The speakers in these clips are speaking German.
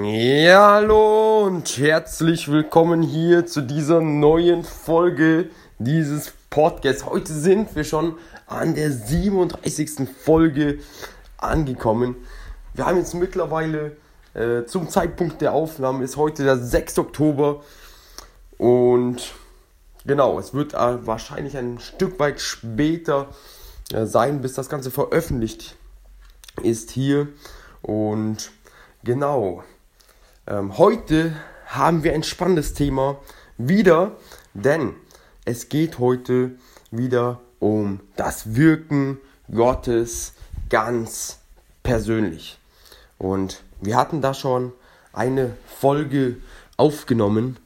Ja, hallo und herzlich willkommen hier zu dieser neuen Folge dieses Podcasts. Heute sind wir schon an der 37. Folge angekommen. Wir haben jetzt mittlerweile äh, zum Zeitpunkt der Aufnahme ist heute der 6. Oktober und genau, es wird äh, wahrscheinlich ein Stück weit später äh, sein, bis das Ganze veröffentlicht ist hier. Und genau, ähm, heute haben wir ein spannendes Thema wieder, denn es geht heute wieder um das Wirken Gottes ganz persönlich. Und wir hatten da schon eine Folge aufgenommen.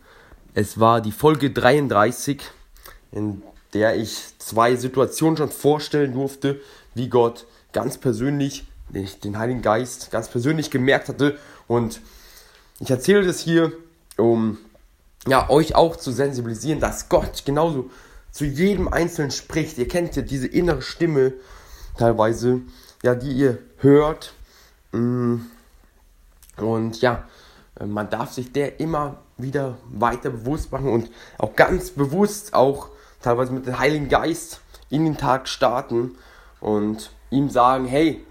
Es war die Folge 33, in der ich zwei Situationen schon vorstellen durfte, wie Gott ganz persönlich den Heiligen Geist ganz persönlich gemerkt hatte. Und ich erzähle das hier, um ja, euch auch zu sensibilisieren, dass Gott genauso zu jedem Einzelnen spricht. Ihr kennt ja diese innere Stimme teilweise, ja, die ihr hört. Mm. Und ja, man darf sich der immer wieder weiter bewusst machen und auch ganz bewusst auch teilweise mit dem Heiligen Geist in den Tag starten und ihm sagen, hey,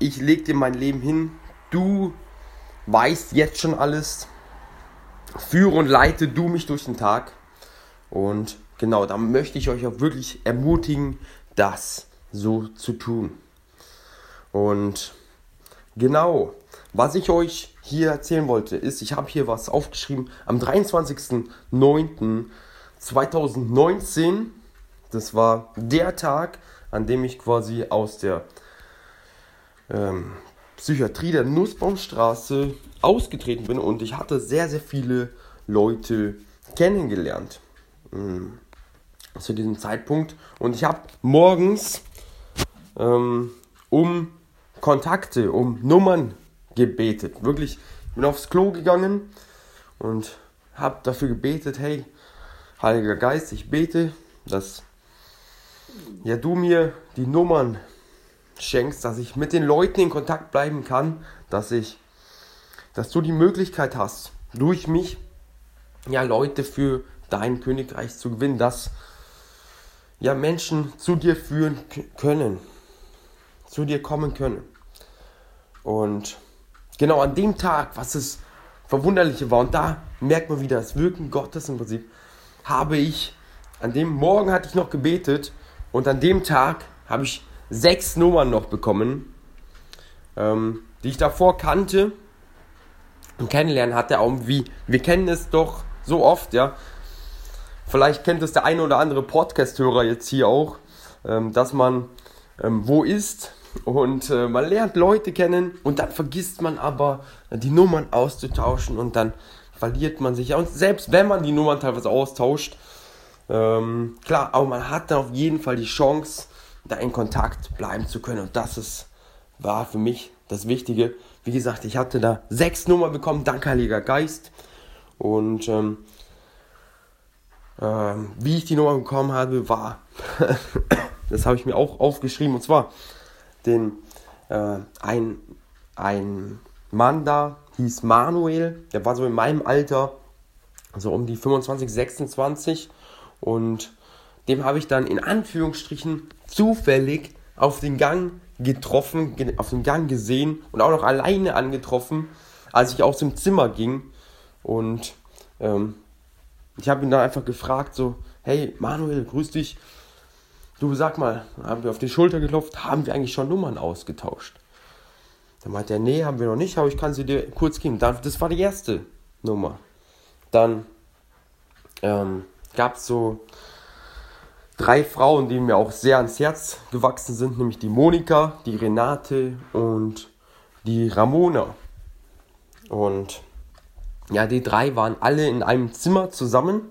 ich leg dir mein Leben hin, du weißt jetzt schon alles, führe und leite du mich durch den Tag. Und genau, da möchte ich euch auch wirklich ermutigen, das so zu tun. Und genau, was ich euch hier erzählen wollte, ist, ich habe hier was aufgeschrieben, am 23.09. 2019, das war der Tag, an dem ich quasi aus der ähm, Psychiatrie der Nussbaumstraße ausgetreten bin und ich hatte sehr, sehr viele Leute kennengelernt ähm, zu diesem Zeitpunkt. Und ich habe morgens ähm, um Kontakte, um Nummern gebetet. Wirklich, ich bin aufs Klo gegangen und habe dafür gebetet, hey, Heiliger Geist, ich bete, dass ja du mir die Nummern schenkst, dass ich mit den Leuten in Kontakt bleiben kann, dass ich, dass du die Möglichkeit hast, durch mich ja Leute für dein Königreich zu gewinnen, dass ja Menschen zu dir führen können, zu dir kommen können. Und genau an dem Tag, was es Verwunderliche war, und da merkt man wieder das Wirken Gottes im Prinzip, habe ich, an dem Morgen hatte ich noch gebetet und an dem Tag habe ich sechs Nummern noch bekommen, ähm, die ich davor kannte kennenlernen, hat er auch wie, wir kennen es doch so oft, ja. Vielleicht kennt es der eine oder andere Podcast-Hörer jetzt hier auch, ähm, dass man ähm, wo ist und äh, man lernt Leute kennen und dann vergisst man aber die Nummern auszutauschen und dann verliert man sich. Und selbst wenn man die Nummern teilweise austauscht, ähm, klar, aber man hat dann auf jeden Fall die Chance, da in Kontakt bleiben zu können. Und das ist, war für mich das Wichtige. Wie gesagt, ich hatte da sechs Nummern bekommen, dank Heiliger Geist. Und ähm, ähm, wie ich die Nummer bekommen habe, war, das habe ich mir auch aufgeschrieben, und zwar den, äh, ein, ein Mann da hieß Manuel, der war so in meinem Alter, so um die 25, 26 und dem habe ich dann in Anführungsstrichen zufällig auf den Gang getroffen, auf den Gang gesehen und auch noch alleine angetroffen, als ich aus dem Zimmer ging. Und ähm, ich habe ihn dann einfach gefragt, so, hey Manuel, grüß dich. Du sag mal, haben wir auf die Schulter geklopft, haben wir eigentlich schon Nummern ausgetauscht? Dann meinte er, nee, haben wir noch nicht, aber ich kann sie dir kurz geben. Das war die erste Nummer. Dann ähm, gab es so drei Frauen, die mir auch sehr ans Herz gewachsen sind, nämlich die Monika, die Renate und die Ramona. Und ja, die drei waren alle in einem Zimmer zusammen.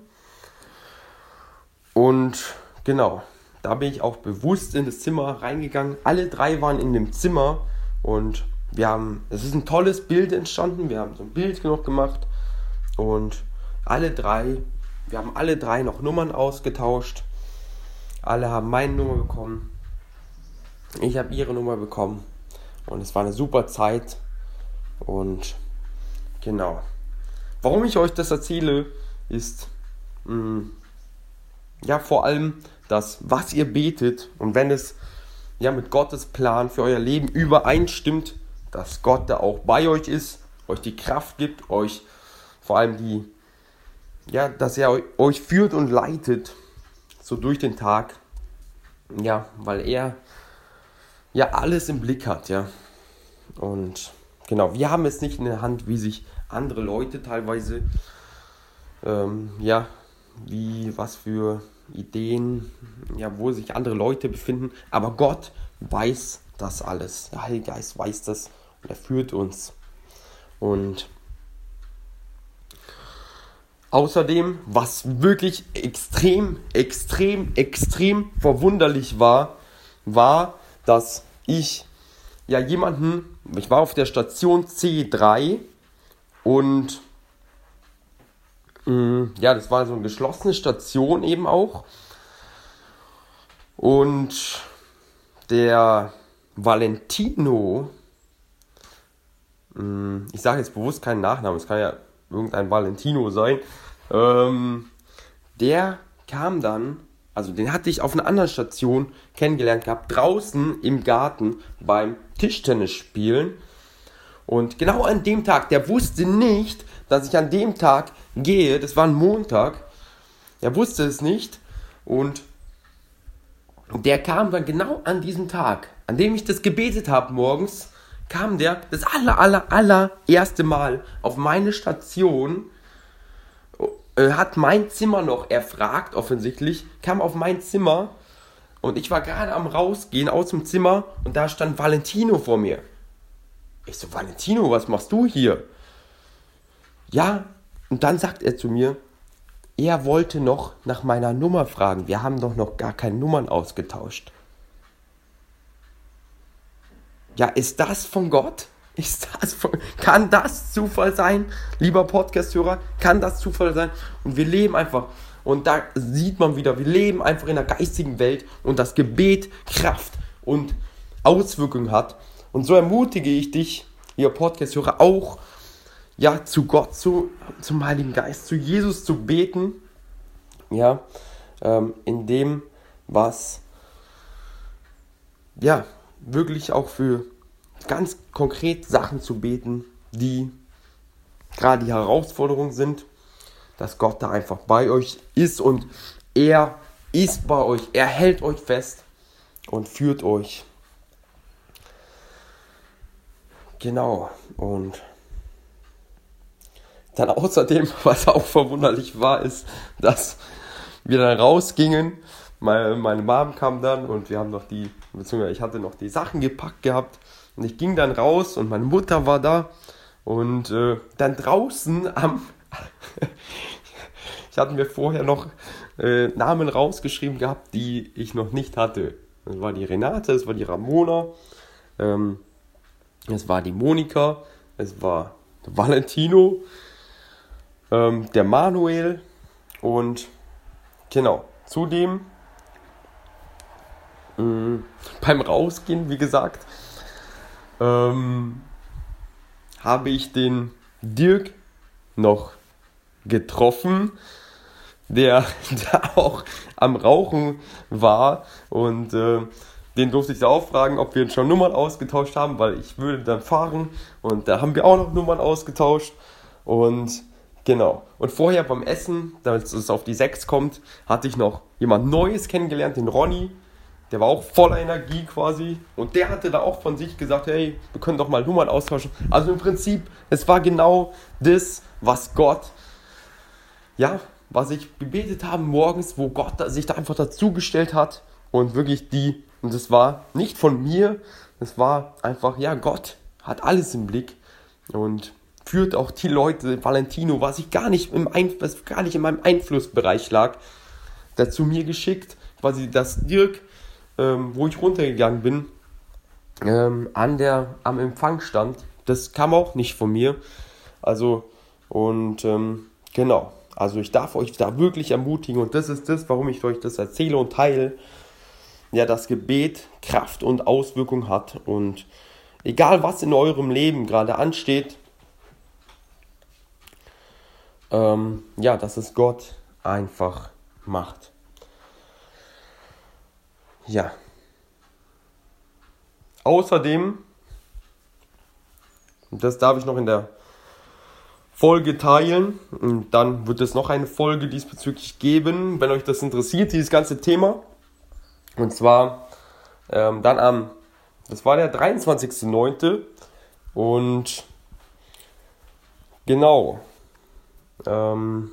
Und genau, da bin ich auch bewusst in das Zimmer reingegangen. Alle drei waren in dem Zimmer und wir haben, es ist ein tolles Bild entstanden. Wir haben so ein Bild noch gemacht und alle drei, wir haben alle drei noch Nummern ausgetauscht alle haben meine Nummer bekommen. Ich habe ihre Nummer bekommen. Und es war eine super Zeit. Und genau. Warum ich euch das erzähle, ist mh, mm, ja vor allem das, was ihr betet und wenn es ja mit Gottes Plan für euer Leben übereinstimmt, dass Gott da auch bei euch ist, euch die Kraft gibt, euch vor allem die, ja, dass er euch führt und leitet so durch den Tag. Ja, weil er ja alles im Blick hat, ja. Und genau, wir haben es nicht in der Hand, wie sich andere Leute teilweise, ähm, ja, wie, was für Ideen, ja, wo sich andere Leute befinden. Aber Gott weiß das alles. Der Heilige Geist weiß das und er führt uns. Und Außerdem, was wirklich extrem, extrem, extrem verwunderlich war, war, dass ich ja jemanden, ich war auf der Station C3 und mh, mm, ja, das war so eine geschlossene Station eben auch. Und der Valentino, mh, mm, ich sage jetzt bewusst keinen Nachnamen, es kann ja irgendein Valentino sein, ähm, der kam dann, also den hatte ich auf einer anderen Station kennengelernt gehabt, draußen im Garten beim Tischtennis spielen. Und genau an dem Tag, der wusste nicht, dass ich an dem Tag gehe, das war ein Montag, er wusste es nicht und der kam dann genau an diesem Tag, an dem ich das gebetet habe morgens, kam der das aller, aller, aller erste Mal auf meine Station, äh, hat mein Zimmer noch erfragt, offensichtlich, kam auf mein Zimmer und ich war gerade am rausgehen aus dem Zimmer und da stand Valentino vor mir. Ich so, Valentino, was machst du hier? Ja, und dann sagt er zu mir, er wollte noch nach meiner Nummer fragen. Wir haben doch noch gar keine Nummern ausgetauscht. Ja, ist das von Gott? Ist das von, kann das Zufall sein, lieber Podcast-Hörer? Kann das Zufall sein? Und wir leben einfach, und da sieht man wieder, wir leben einfach in der geistigen Welt und das Gebet Kraft und Auswirkungen hat. Und so ermutige ich dich, lieber Podcast-Hörer, auch ja, zu Gott, zu, zum Heiligen Geist, zu Jesus zu beten. Ja, ähm, in dem, was ja, wirklich auch für ganz konkret Sachen zu beten, die gerade die Herausforderungen sind, dass Gott da einfach bei euch ist und er ist bei euch, er hält euch fest und führt euch. Genau, und dann außerdem, was auch verwunderlich war, ist, dass wir dann rausgingen. Meine, meine Mom kam dann und wir haben noch die, beziehungsweise ich hatte noch die Sachen gepackt gehabt. Und ich ging dann raus und meine Mutter war da. Und äh, dann draußen am. ich hatte mir vorher noch äh, Namen rausgeschrieben gehabt, die ich noch nicht hatte. Das war die Renate, es war die Ramona, ähm, es war die Monika, es war Valentino, ähm, der Manuel und genau, zudem mh, mm, beim Rausgehen, wie gesagt, ähm, habe ich den Dirk noch getroffen, der da auch am Rauchen war und äh, den durfte ich da auch fragen, ob wir schon Nummern ausgetauscht haben, weil ich würde dann fahren und da haben wir auch noch Nummern ausgetauscht und genau. Und vorher beim Essen, damit es auf die 6 kommt, hatte ich noch jemand Neues kennengelernt, den Ronny. Der war auch voller Energie quasi und der hatte da auch von sich gesagt, hey, wir können doch mal Nummern austauschen. Also im Prinzip, es war genau das, was Gott, ja, was ich gebetet habe morgens, wo Gott sich da einfach dazugestellt hat und wirklich die und es war nicht von mir, es war einfach, ja, Gott hat alles im Blick und führt auch die Leute, Valentino, was ich gar nicht im Einf was gar nicht in meinem Einflussbereich lag, dazu mir geschickt, quasi dass Dirk, ähm, wo ich runtergegangen bin, ähm, an der, am Empfang stand. Das kam auch nicht von mir. Also, und ähm, genau. Also ich darf euch da wirklich ermutigen und das ist das, warum ich euch das erzähle und teile ja, das Gebet Kraft und Auswirkung hat. Und egal was in eurem Leben gerade ansteht, ähm, ja, dass es Gott einfach macht. Ja. Außerdem, das darf ich noch in der Folge teilen, und dann wird es noch eine Folge diesbezüglich geben, wenn euch das interessiert, dieses ganze Thema. Und zwar ähm, dann am, das war der 23.09. Und genau, ähm,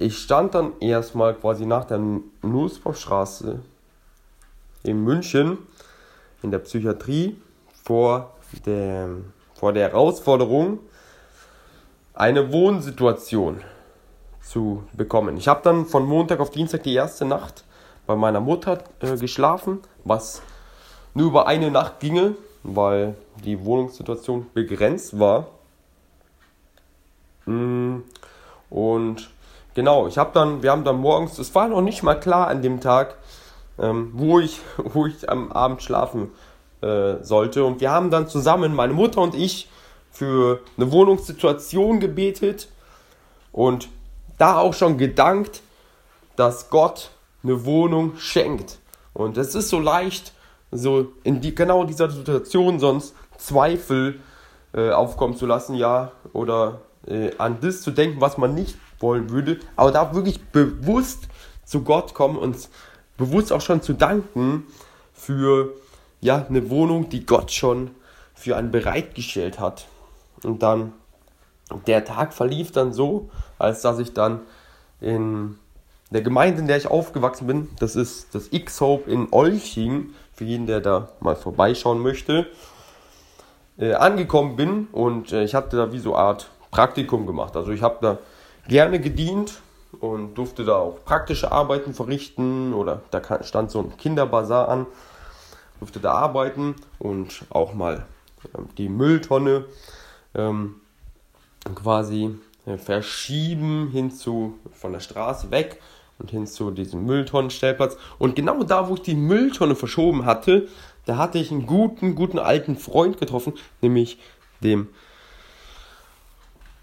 ich stand dann erstmal quasi nach der Nussbaumstraße in München in der Psychiatrie vor der, vor der Herausforderung, eine Wohnsituation zu bekommen. Ich habe dann von Montag auf Dienstag die erste Nacht bei meiner Mutter äh, geschlafen, was nur über eine Nacht ginge, weil die Wohnungssituation begrenzt war. Mm, und genau, ich habe dann, wir haben dann morgens, es war noch nicht mal klar an dem Tag, ähm, wo, ich, wo ich am Abend schlafen äh, sollte. Und wir haben dann zusammen, meine Mutter und ich, für eine Wohnungssituation gebetet und da auch schon gedankt, dass Gott eine Wohnung schenkt. Und es ist so leicht, so in die, genau dieser Situation sonst Zweifel äh, aufkommen zu lassen, ja, oder äh, an das zu denken, was man nicht wollen würde, aber da wirklich bewusst zu Gott kommen und bewusst auch schon zu danken für ja, eine Wohnung, die Gott schon für einen bereitgestellt hat. Und dann, der Tag verlief dann so, als dass ich dann in der Gemeinde, in der ich aufgewachsen bin, das ist das X-Hope in Olching, für jeden, der da mal vorbeischauen möchte, äh, angekommen bin und äh, ich hatte da wie so eine Art Praktikum gemacht. Also ich habe da gerne gedient und durfte da auch praktische Arbeiten verrichten oder da stand so ein Kinderbazar an, durfte da arbeiten und auch mal äh, die Mülltonne ähm, quasi äh, verschieben hin zu von der Straße weg und hin zu diesem Mülltonnenstellplatz. Und genau da, wo ich die Mülltonne verschoben hatte, da hatte ich einen guten, guten alten Freund getroffen, nämlich dem.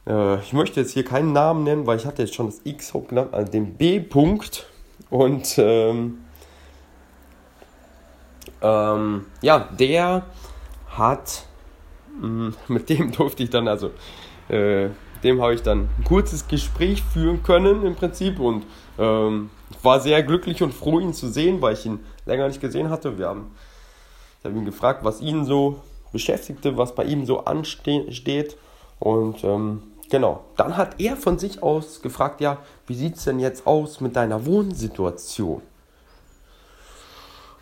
Äh, ich möchte jetzt hier keinen Namen nennen, weil ich hatte jetzt schon das X hochgenannt, also dem B-Punkt. Und ähm, ähm, ja, der hat, mh, mm, mit dem durfte ich dann also äh, dem habe ich dann ein kurzes Gespräch führen können im Prinzip und ähm, war sehr glücklich und froh, ihn zu sehen, weil ich ihn länger nicht gesehen hatte. Wir haben, ich habe ihn gefragt, was ihn so beschäftigte, was bei ihm so ansteht Und ähm, genau, dann hat er von sich aus gefragt, ja, wie sieht es denn jetzt aus mit deiner Wohnsituation?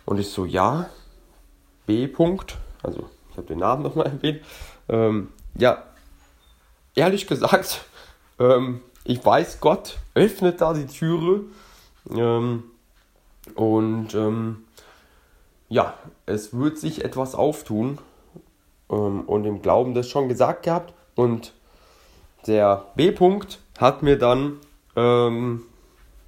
Und ich so, ja, B. -Punkt, also ich habe den Namen nochmal erwähnt. Ähm, ja, ehrlich gesagt, ähm, ich weiß, Gott öffnet da die Türe. Ähm, und ähm, ja, es wird sich etwas auftun. Ähm, und im Glauben das schon gesagt gehabt. Und der B-Punkt hat mir dann ähm,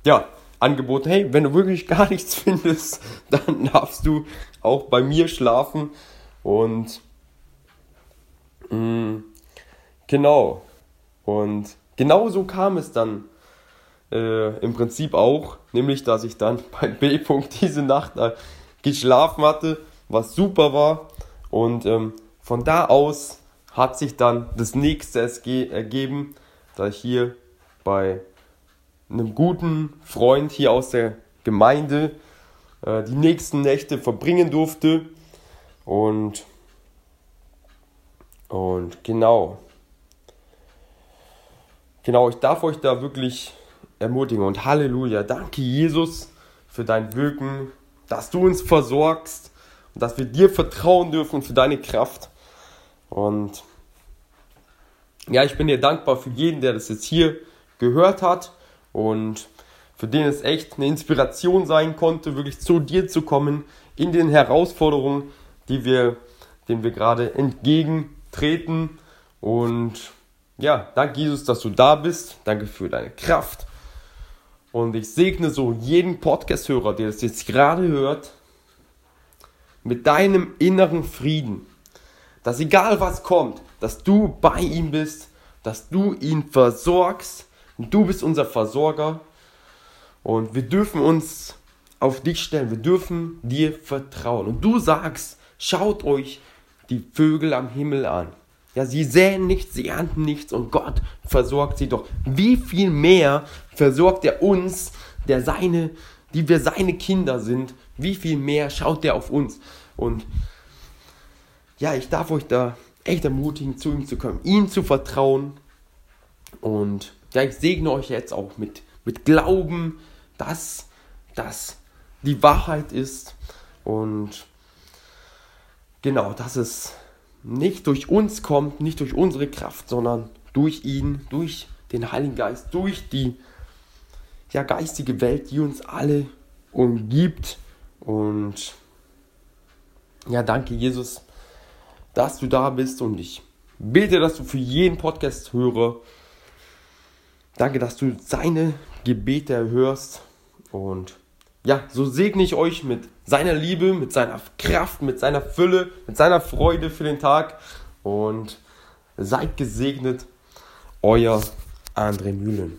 ja, angeboten, hey, wenn du wirklich gar nichts findest, dann darfst du auch bei mir schlafen. Und mh, mm, genau. Und genau so kam es dann äh, im Prinzip auch, nämlich dass ich dann beim B-Punkt diese Nacht äh, geschlafen hatte, was super war. Und ähm, von da aus hat sich dann das nächste ergeben, da ich hier bei einem guten Freund hier aus der Gemeinde äh, die nächsten Nächte verbringen durfte. Und, und genau. Genau, ich darf euch da wirklich ermutigen. Und Halleluja, danke Jesus für dein Wirken, dass du uns versorgst und dass wir dir vertrauen dürfen für deine Kraft. Und ja, ich bin dir dankbar für jeden, der das jetzt hier gehört hat und für den es echt eine Inspiration sein konnte, wirklich zu dir zu kommen in den Herausforderungen, die wir, denen wir gerade entgegentreten. Und ja, danke Jesus, dass du da bist. Danke für deine Kraft. Und ich segne so jeden Podcast-Hörer, der das jetzt gerade hört, mit deinem inneren Frieden, dass egal was kommt, dass du bei ihm bist, dass du ihn versorgst. Du bist unser Versorger und wir dürfen uns auf dich stellen. Wir dürfen dir vertrauen. Und du sagst, schaut euch die Vögel am Himmel an. Ja, sie säen nichts, sie ernten nichts und Gott versorgt sie doch. Wie viel mehr versorgt er uns, der seine, die wir seine Kinder sind, wie viel mehr schaut er auf uns? Und ja, ich darf euch da echt ermutigen, zu ihm zu kommen, ihm zu vertrauen. Und ja, ich segne euch jetzt auch mit, mit Glauben, dass das die Wahrheit ist. Und genau, dass es nicht durch uns kommt, nicht durch unsere Kraft, sondern durch ihn, durch den Heiligen Geist, durch die ja, geistige Welt, die uns alle umgibt. Und ja, danke Jesus, dass du da bist und ich bete, dass du für jeden Podcast höre. Danke, dass du seine Gebete erhörst und ja, so segne ich euch mit seiner Liebe, mit seiner Kraft, mit seiner Fülle, mit seiner Freude für den Tag und seid gesegnet, euer André Mühlen.